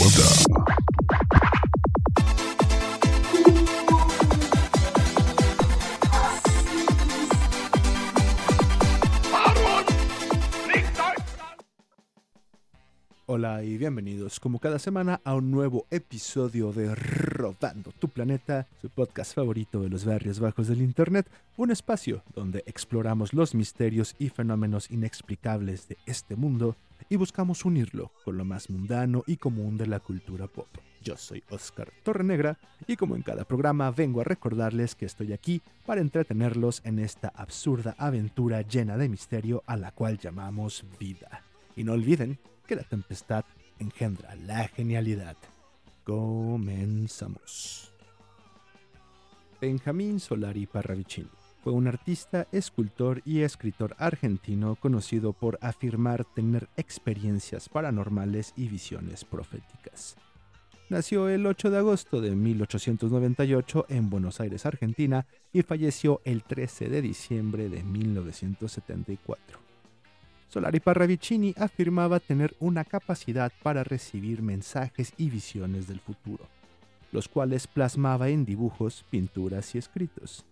Webda. Bienvenidos como cada semana a un nuevo episodio de Rodando tu Planeta, su podcast favorito de los barrios bajos del Internet, un espacio donde exploramos los misterios y fenómenos inexplicables de este mundo y buscamos unirlo con lo más mundano y común de la cultura pop. Yo soy Oscar Torrenegra y como en cada programa vengo a recordarles que estoy aquí para entretenerlos en esta absurda aventura llena de misterio a la cual llamamos vida. Y no olviden que la tempestad engendra la genialidad. Comenzamos. Benjamín Solari Parravicini fue un artista, escultor y escritor argentino conocido por afirmar tener experiencias paranormales y visiones proféticas. Nació el 8 de agosto de 1898 en Buenos Aires, Argentina, y falleció el 13 de diciembre de 1974. Solari Parravicini afirmaba tener una capacidad para recibir mensajes y visiones del futuro, los cuales plasmaba en dibujos, pinturas y escritos.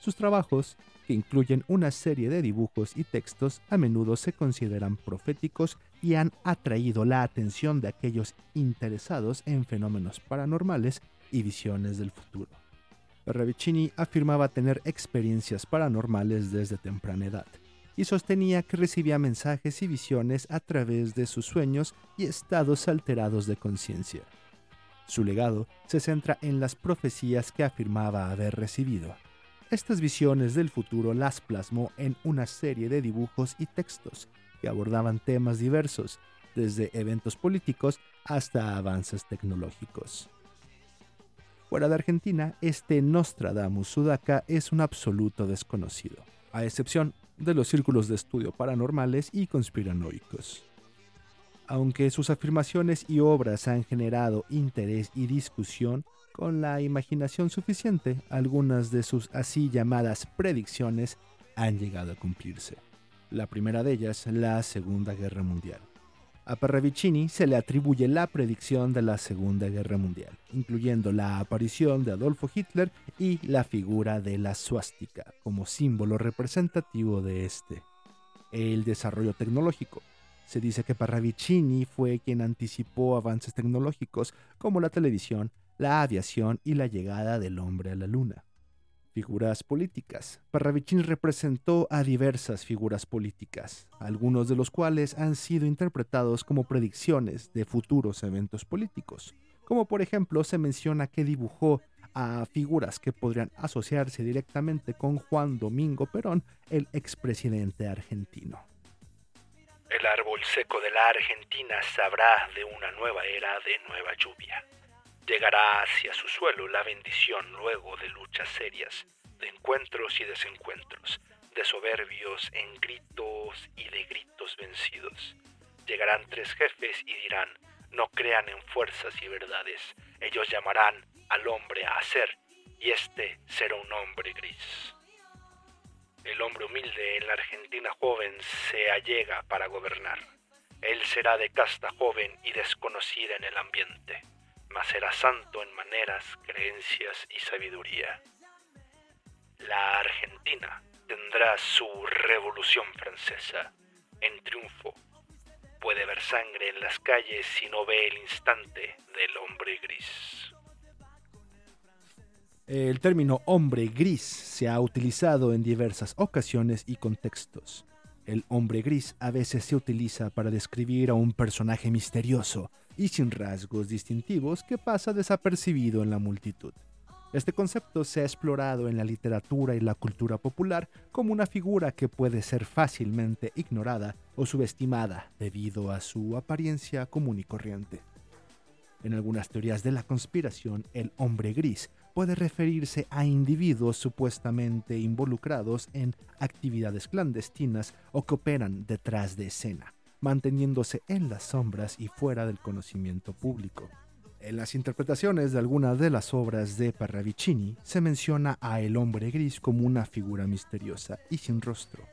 Sus trabajos, que incluyen una serie de dibujos y textos, a menudo se consideran proféticos y han atraído la atención de aquellos interesados en fenómenos paranormales y visiones del futuro. Parravicini afirmaba tener experiencias paranormales desde temprana edad y sostenía que recibía mensajes y visiones a través de sus sueños y estados alterados de conciencia. Su legado se centra en las profecías que afirmaba haber recibido. Estas visiones del futuro las plasmó en una serie de dibujos y textos que abordaban temas diversos, desde eventos políticos hasta avances tecnológicos. Fuera de Argentina, este Nostradamus Sudaka es un absoluto desconocido, a excepción de los círculos de estudio paranormales y conspiranoicos. Aunque sus afirmaciones y obras han generado interés y discusión, con la imaginación suficiente, algunas de sus así llamadas predicciones han llegado a cumplirse. La primera de ellas, la Segunda Guerra Mundial. A Parravicini se le atribuye la predicción de la Segunda Guerra Mundial, incluyendo la aparición de Adolfo Hitler y la figura de la suástica como símbolo representativo de este. El desarrollo tecnológico. Se dice que Parravicini fue quien anticipó avances tecnológicos como la televisión, la aviación y la llegada del hombre a la luna. Figuras políticas. Parravicini representó a diversas figuras políticas, algunos de los cuales han sido interpretados como predicciones de futuros eventos políticos, como por ejemplo se menciona que dibujó a figuras que podrían asociarse directamente con Juan Domingo Perón, el expresidente argentino. El árbol seco de la Argentina sabrá de una nueva era de nueva lluvia. Llegará hacia su suelo la bendición luego de luchas serias, de encuentros y desencuentros, de soberbios en gritos y de gritos vencidos. Llegarán tres jefes y dirán, no crean en fuerzas y verdades, ellos llamarán al hombre a hacer, y éste será un hombre gris. El hombre humilde en la Argentina joven se allega para gobernar. Él será de casta joven y desconocida en el ambiente mas será santo en maneras, creencias y sabiduría. La Argentina tendrá su revolución francesa en triunfo. Puede ver sangre en las calles si no ve el instante del hombre gris. El término hombre gris se ha utilizado en diversas ocasiones y contextos. El hombre gris a veces se utiliza para describir a un personaje misterioso y sin rasgos distintivos que pasa desapercibido en la multitud. Este concepto se ha explorado en la literatura y la cultura popular como una figura que puede ser fácilmente ignorada o subestimada debido a su apariencia común y corriente. En algunas teorías de la conspiración, el hombre gris puede referirse a individuos supuestamente involucrados en actividades clandestinas o que operan detrás de escena, manteniéndose en las sombras y fuera del conocimiento público. En las interpretaciones de algunas de las obras de Parravicini se menciona a el hombre gris como una figura misteriosa y sin rostro,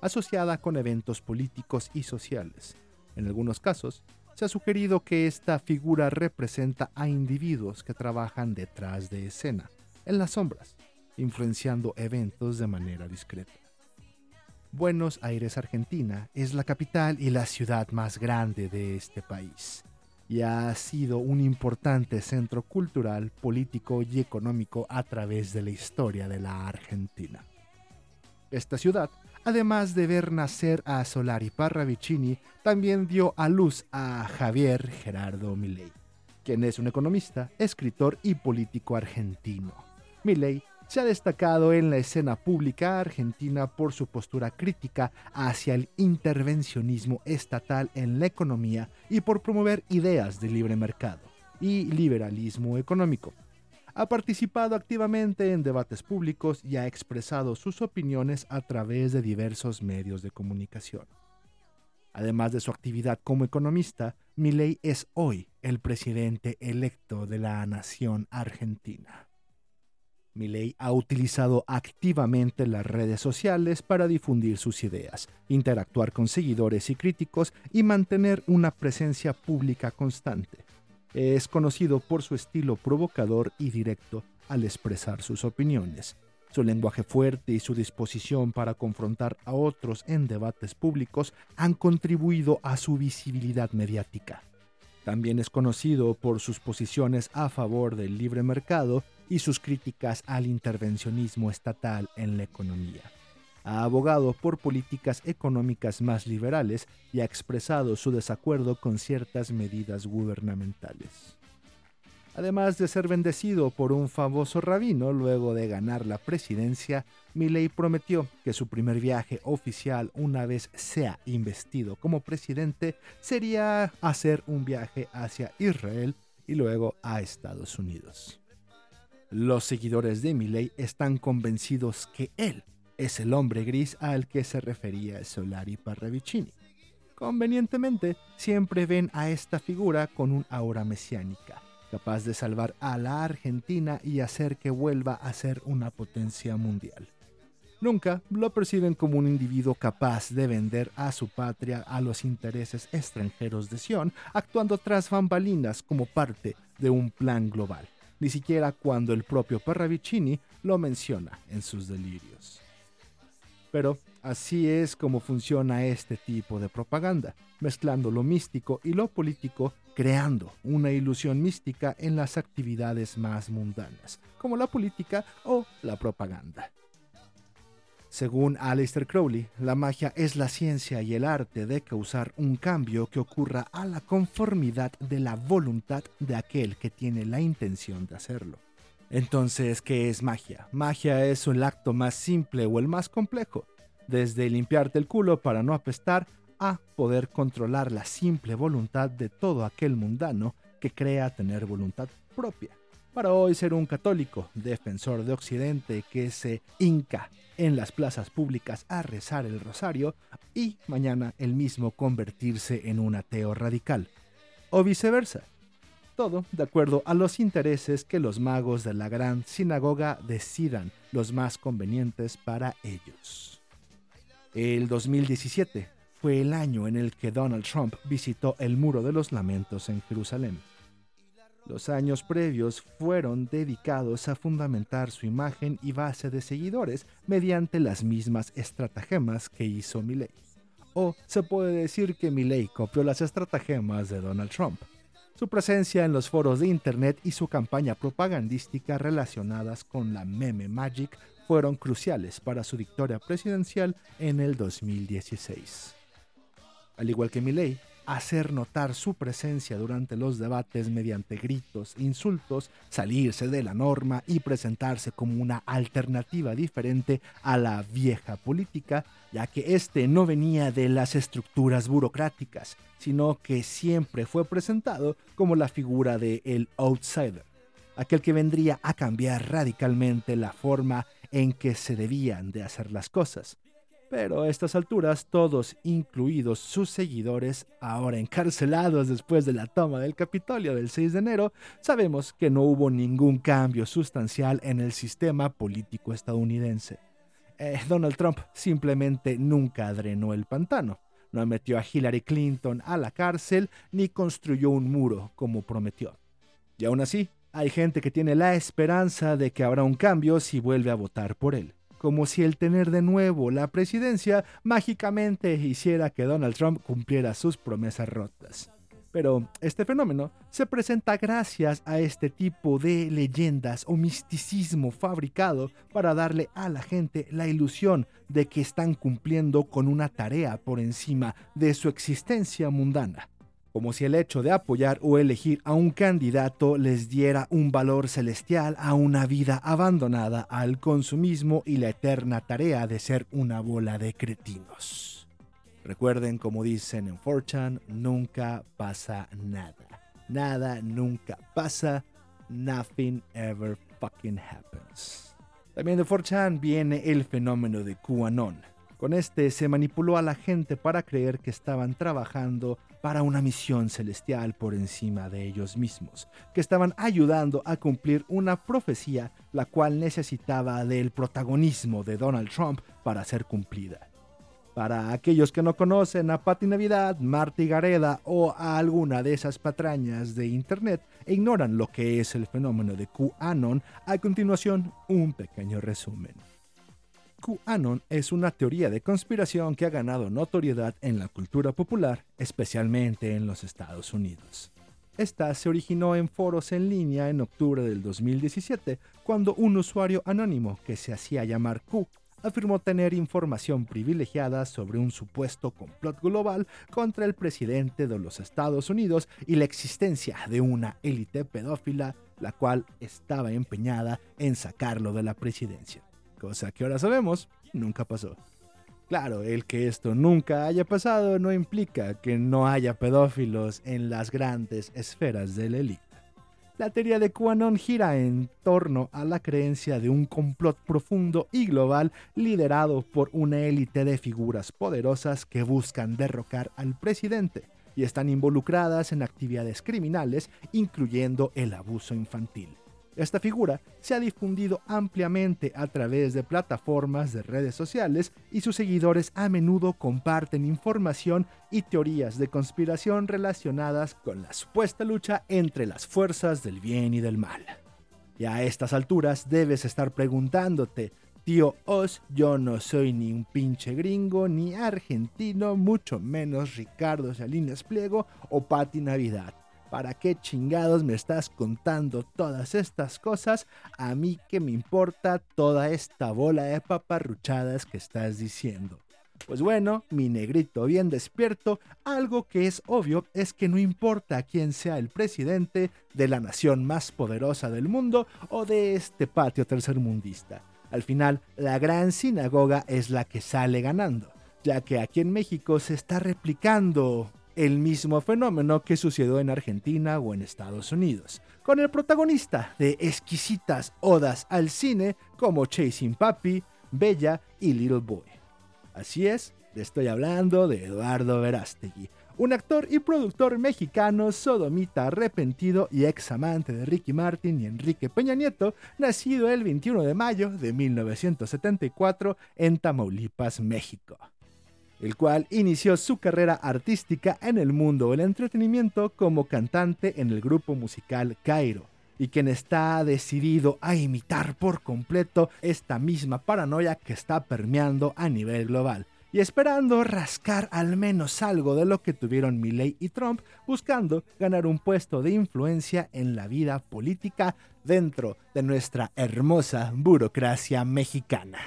asociada con eventos políticos y sociales. En algunos casos, se ha sugerido que esta figura representa a individuos que trabajan detrás de escena, en las sombras, influenciando eventos de manera discreta. Buenos Aires, Argentina, es la capital y la ciudad más grande de este país y ha sido un importante centro cultural, político y económico a través de la historia de la Argentina. Esta ciudad, además de ver nacer a Solari Parravicini, también dio a luz a Javier Gerardo Milei, quien es un economista, escritor y político argentino. Milei se ha destacado en la escena pública argentina por su postura crítica hacia el intervencionismo estatal en la economía y por promover ideas de libre mercado y liberalismo económico. Ha participado activamente en debates públicos y ha expresado sus opiniones a través de diversos medios de comunicación. Además de su actividad como economista, Milei es hoy el presidente electo de la nación argentina. Milley ha utilizado activamente las redes sociales para difundir sus ideas, interactuar con seguidores y críticos y mantener una presencia pública constante. Es conocido por su estilo provocador y directo al expresar sus opiniones. Su lenguaje fuerte y su disposición para confrontar a otros en debates públicos han contribuido a su visibilidad mediática. También es conocido por sus posiciones a favor del libre mercado y sus críticas al intervencionismo estatal en la economía. Ha abogado por políticas económicas más liberales y ha expresado su desacuerdo con ciertas medidas gubernamentales. Además de ser bendecido por un famoso rabino luego de ganar la presidencia, Milley prometió que su primer viaje oficial una vez sea investido como presidente sería hacer un viaje hacia Israel y luego a Estados Unidos. Los seguidores de Milley están convencidos que él es el hombre gris al que se refería Solari Parravicini. Convenientemente, siempre ven a esta figura con un aura mesiánica, capaz de salvar a la Argentina y hacer que vuelva a ser una potencia mundial. Nunca lo perciben como un individuo capaz de vender a su patria a los intereses extranjeros de Sion, actuando tras bambalinas como parte de un plan global ni siquiera cuando el propio Parravicini lo menciona en sus delirios. Pero así es como funciona este tipo de propaganda, mezclando lo místico y lo político, creando una ilusión mística en las actividades más mundanas, como la política o la propaganda. Según Aleister Crowley, la magia es la ciencia y el arte de causar un cambio que ocurra a la conformidad de la voluntad de aquel que tiene la intención de hacerlo. Entonces, ¿qué es magia? Magia es el acto más simple o el más complejo, desde limpiarte el culo para no apestar a poder controlar la simple voluntad de todo aquel mundano que crea tener voluntad propia para hoy ser un católico, defensor de Occidente que se hinca en las plazas públicas a rezar el rosario y mañana el mismo convertirse en un ateo radical. O viceversa. Todo de acuerdo a los intereses que los magos de la gran sinagoga decidan los más convenientes para ellos. El 2017 fue el año en el que Donald Trump visitó el Muro de los Lamentos en Jerusalén. Los años previos fueron dedicados a fundamentar su imagen y base de seguidores mediante las mismas estratagemas que hizo Milley. O se puede decir que Milley copió las estratagemas de Donald Trump. Su presencia en los foros de Internet y su campaña propagandística relacionadas con la meme magic fueron cruciales para su victoria presidencial en el 2016. Al igual que Milley, hacer notar su presencia durante los debates mediante gritos, insultos, salirse de la norma y presentarse como una alternativa diferente a la vieja política, ya que este no venía de las estructuras burocráticas, sino que siempre fue presentado como la figura de el outsider, aquel que vendría a cambiar radicalmente la forma en que se debían de hacer las cosas pero a estas alturas todos, incluidos sus seguidores, ahora encarcelados después de la toma del Capitolio del 6 de enero, sabemos que no hubo ningún cambio sustancial en el sistema político estadounidense. Eh, Donald Trump simplemente nunca drenó el pantano, no metió a Hillary Clinton a la cárcel ni construyó un muro como prometió. Y aún así, hay gente que tiene la esperanza de que habrá un cambio si vuelve a votar por él como si el tener de nuevo la presidencia mágicamente hiciera que Donald Trump cumpliera sus promesas rotas. Pero este fenómeno se presenta gracias a este tipo de leyendas o misticismo fabricado para darle a la gente la ilusión de que están cumpliendo con una tarea por encima de su existencia mundana como si el hecho de apoyar o elegir a un candidato les diera un valor celestial a una vida abandonada al consumismo y la eterna tarea de ser una bola de cretinos. Recuerden, como dicen en Fortune, nunca pasa nada. Nada nunca pasa. Nothing ever fucking happens. También de Fortune viene el fenómeno de QAnon. Con este se manipuló a la gente para creer que estaban trabajando para una misión celestial por encima de ellos mismos, que estaban ayudando a cumplir una profecía la cual necesitaba del protagonismo de Donald Trump para ser cumplida. Para aquellos que no conocen a Patti Navidad, Marty Gareda o a alguna de esas patrañas de internet e ignoran lo que es el fenómeno de QAnon, a continuación un pequeño resumen. QAnon es una teoría de conspiración que ha ganado notoriedad en la cultura popular, especialmente en los Estados Unidos. Esta se originó en foros en línea en octubre del 2017, cuando un usuario anónimo que se hacía llamar Q afirmó tener información privilegiada sobre un supuesto complot global contra el presidente de los Estados Unidos y la existencia de una élite pedófila, la cual estaba empeñada en sacarlo de la presidencia cosa que ahora sabemos nunca pasó. Claro, el que esto nunca haya pasado no implica que no haya pedófilos en las grandes esferas de la élite. La teoría de QAnon gira en torno a la creencia de un complot profundo y global liderado por una élite de figuras poderosas que buscan derrocar al presidente y están involucradas en actividades criminales, incluyendo el abuso infantil. Esta figura se ha difundido ampliamente a través de plataformas de redes sociales y sus seguidores a menudo comparten información y teorías de conspiración relacionadas con la supuesta lucha entre las fuerzas del bien y del mal. Y a estas alturas debes estar preguntándote, tío Oz, yo no soy ni un pinche gringo, ni argentino, mucho menos Ricardo Salinas Pliego o Patti Navidad. ¿Para qué chingados me estás contando todas estas cosas? A mí que me importa toda esta bola de paparruchadas que estás diciendo. Pues bueno, mi negrito bien despierto, algo que es obvio es que no importa quién sea el presidente de la nación más poderosa del mundo o de este patio tercermundista. Al final, la gran sinagoga es la que sale ganando, ya que aquí en México se está replicando el mismo fenómeno que sucedió en Argentina o en Estados Unidos, con el protagonista de exquisitas odas al cine como Chasing Papi, Bella y Little Boy. Así es, le estoy hablando de Eduardo Verástegui, un actor y productor mexicano sodomita arrepentido y ex amante de Ricky Martin y Enrique Peña Nieto, nacido el 21 de mayo de 1974 en Tamaulipas, México el cual inició su carrera artística en el mundo del entretenimiento como cantante en el grupo musical Cairo, y quien está decidido a imitar por completo esta misma paranoia que está permeando a nivel global, y esperando rascar al menos algo de lo que tuvieron Milley y Trump, buscando ganar un puesto de influencia en la vida política dentro de nuestra hermosa burocracia mexicana.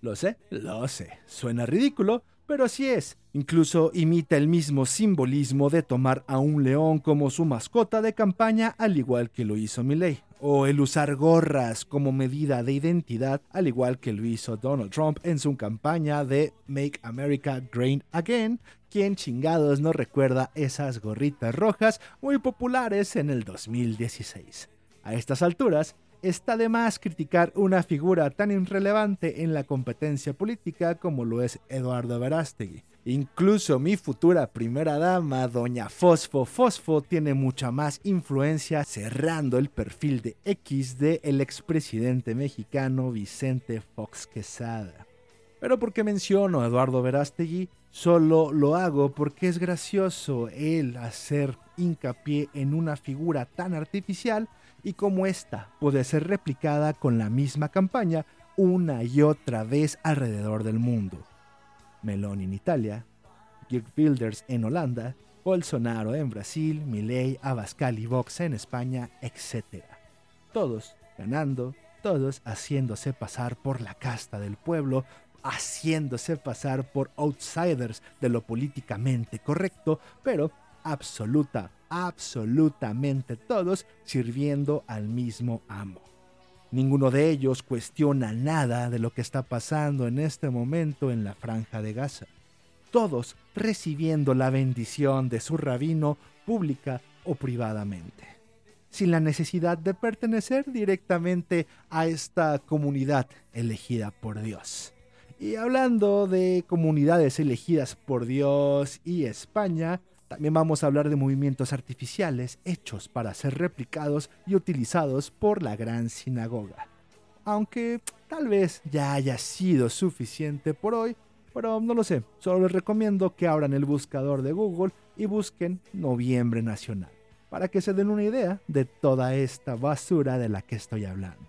Lo sé, lo sé, suena ridículo, pero así es. Incluso imita el mismo simbolismo de tomar a un león como su mascota de campaña, al igual que lo hizo Milley. O el usar gorras como medida de identidad, al igual que lo hizo Donald Trump en su campaña de Make America Great Again, quien chingados no recuerda esas gorritas rojas muy populares en el 2016. A estas alturas, está de más criticar una figura tan irrelevante en la competencia política como lo es Eduardo Verástegui. Incluso mi futura primera dama, doña Fosfo Fosfo, tiene mucha más influencia cerrando el perfil de X de el expresidente mexicano Vicente Fox Quesada. Pero porque menciono a Eduardo Verástegui, solo lo hago porque es gracioso el hacer hincapié en una figura tan artificial y cómo esta puede ser replicada con la misma campaña una y otra vez alrededor del mundo. Meloni en Italia, Geert Wilders en Holanda, Bolsonaro en Brasil, Milei, Abascal y Vox en España, etc. Todos ganando, todos haciéndose pasar por la casta del pueblo, haciéndose pasar por outsiders de lo políticamente correcto, pero absoluta, absolutamente todos sirviendo al mismo amo. Ninguno de ellos cuestiona nada de lo que está pasando en este momento en la franja de Gaza. Todos recibiendo la bendición de su rabino pública o privadamente, sin la necesidad de pertenecer directamente a esta comunidad elegida por Dios. Y hablando de comunidades elegidas por Dios y España, también vamos a hablar de movimientos artificiales hechos para ser replicados y utilizados por la gran sinagoga. Aunque tal vez ya haya sido suficiente por hoy, pero no lo sé, solo les recomiendo que abran el buscador de Google y busquen Noviembre Nacional, para que se den una idea de toda esta basura de la que estoy hablando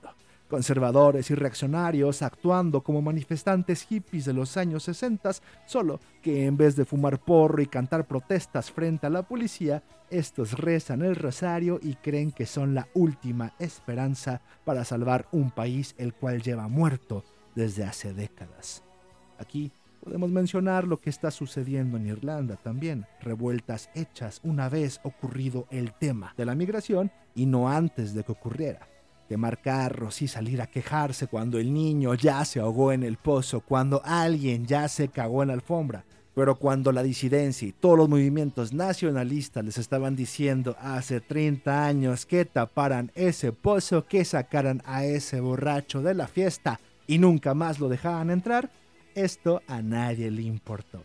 conservadores y reaccionarios actuando como manifestantes hippies de los años 60, solo que en vez de fumar porro y cantar protestas frente a la policía, estos rezan el rosario y creen que son la última esperanza para salvar un país el cual lleva muerto desde hace décadas. Aquí podemos mencionar lo que está sucediendo en Irlanda también, revueltas hechas una vez ocurrido el tema de la migración y no antes de que ocurriera quemar carros y salir a quejarse cuando el niño ya se ahogó en el pozo, cuando alguien ya se cagó en la alfombra. Pero cuando la disidencia y todos los movimientos nacionalistas les estaban diciendo hace 30 años que taparan ese pozo, que sacaran a ese borracho de la fiesta y nunca más lo dejaban entrar, esto a nadie le importó.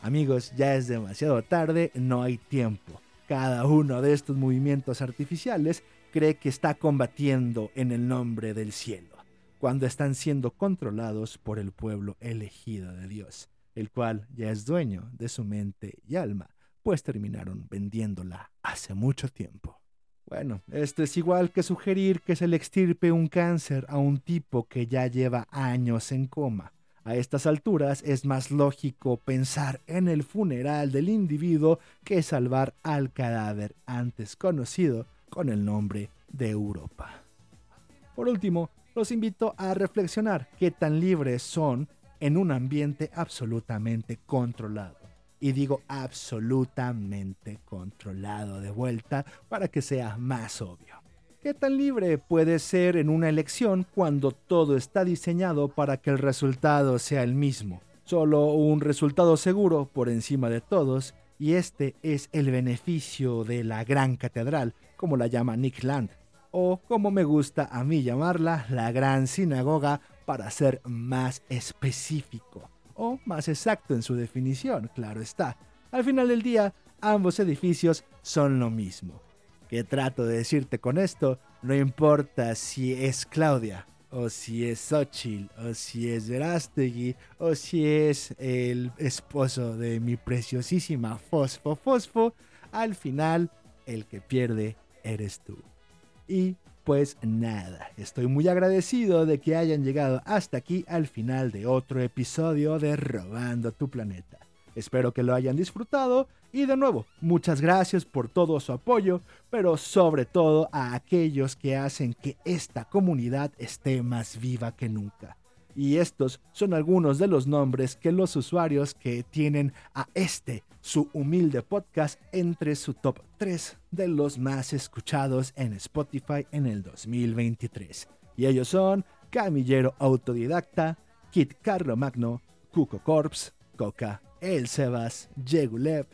Amigos, ya es demasiado tarde, no hay tiempo. Cada uno de estos movimientos artificiales cree que está combatiendo en el nombre del cielo, cuando están siendo controlados por el pueblo elegido de Dios, el cual ya es dueño de su mente y alma, pues terminaron vendiéndola hace mucho tiempo. Bueno, esto es igual que sugerir que se le extirpe un cáncer a un tipo que ya lleva años en coma. A estas alturas es más lógico pensar en el funeral del individuo que salvar al cadáver antes conocido con el nombre de Europa. Por último, los invito a reflexionar qué tan libres son en un ambiente absolutamente controlado. Y digo absolutamente controlado de vuelta para que sea más obvio. ¿Qué tan libre puede ser en una elección cuando todo está diseñado para que el resultado sea el mismo? Solo un resultado seguro por encima de todos y este es el beneficio de la gran catedral, como la llama Nick Land, o como me gusta a mí llamarla, la gran sinagoga para ser más específico, o más exacto en su definición, claro está. Al final del día, ambos edificios son lo mismo. ¿Qué trato de decirte con esto? No importa si es Claudia, o si es Xochitl, o si es Verástegui, o si es el esposo de mi preciosísima Fosfo Fosfo, al final el que pierde eres tú. Y pues nada, estoy muy agradecido de que hayan llegado hasta aquí al final de otro episodio de Robando tu Planeta. Espero que lo hayan disfrutado y de nuevo, muchas gracias por todo su apoyo, pero sobre todo a aquellos que hacen que esta comunidad esté más viva que nunca. Y estos son algunos de los nombres que los usuarios que tienen a este, su humilde podcast, entre su top 3 de los más escuchados en Spotify en el 2023. Y ellos son Camillero Autodidacta, Kit Carlo Magno, Cuco Corps, Coca, El Sebas, Yegulev,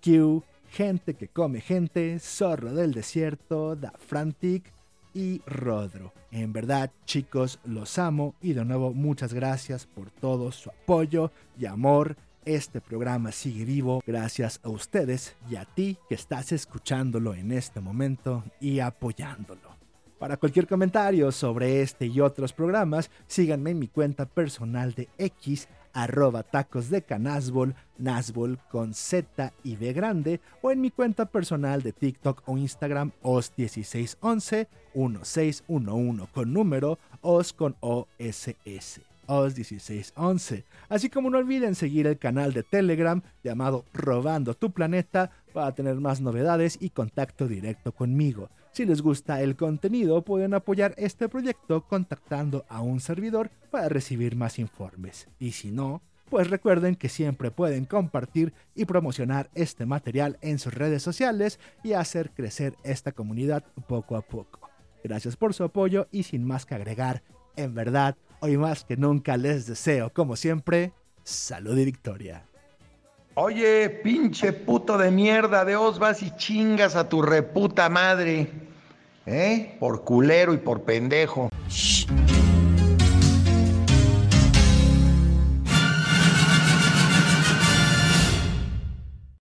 Q, Gente que come gente, Zorro del Desierto, Da Frantic y Rodro. En verdad, chicos, los amo y de nuevo muchas gracias por todo su apoyo y amor. Este programa sigue vivo gracias a ustedes y a ti que estás escuchándolo en este momento y apoyándolo. Para cualquier comentario sobre este y otros programas, síganme en mi cuenta personal de X, arroba tacos de canasbol, nasbol con Z y B grande, o en mi cuenta personal de TikTok o Instagram, os1611, 1611 con número, os con OSS. OS1611. Así como no olviden seguir el canal de Telegram llamado Robando tu Planeta para tener más novedades y contacto directo conmigo. Si les gusta el contenido, pueden apoyar este proyecto contactando a un servidor para recibir más informes. Y si no, pues recuerden que siempre pueden compartir y promocionar este material en sus redes sociales y hacer crecer esta comunidad poco a poco. Gracias por su apoyo y sin más que agregar, en verdad, hoy más que nunca les deseo, como siempre, salud y victoria. Oye, pinche puto de mierda, de os vas y chingas a tu reputa madre. ¿Eh? Por culero y por pendejo.